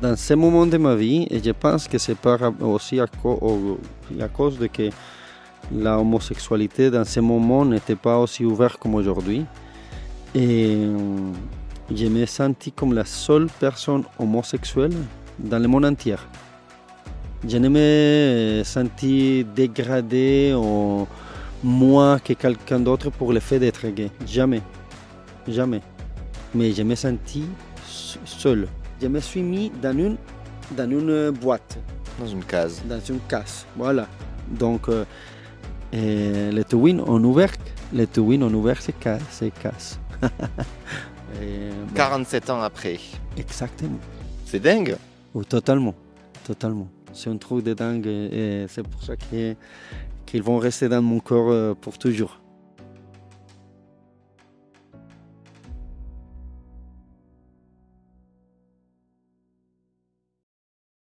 dans ce moment de ma vie, et je pense que c'est aussi à, cause de que la homosexualité dans ce moment n'était pas aussi ouverte comme aujourd'hui. Euh, je me senti comme la seule personne homosexuelle dans le monde entier. Je ne me senti dégradé ou moins que quelqu'un d'autre pour le fait d'être gay. Jamais. Jamais. Mais je me senti seul. Je me suis mis dans une, dans une boîte. Dans une case. Dans une case. Voilà. Donc, euh, les twins en ouvert, les twins en ouvert se cassent. 47 ans après. Exactement. C'est dingue. Oh, totalement. Totalement. C'est un truc de dingue et c'est pour ça qu'ils vont rester dans mon corps euh, pour toujours.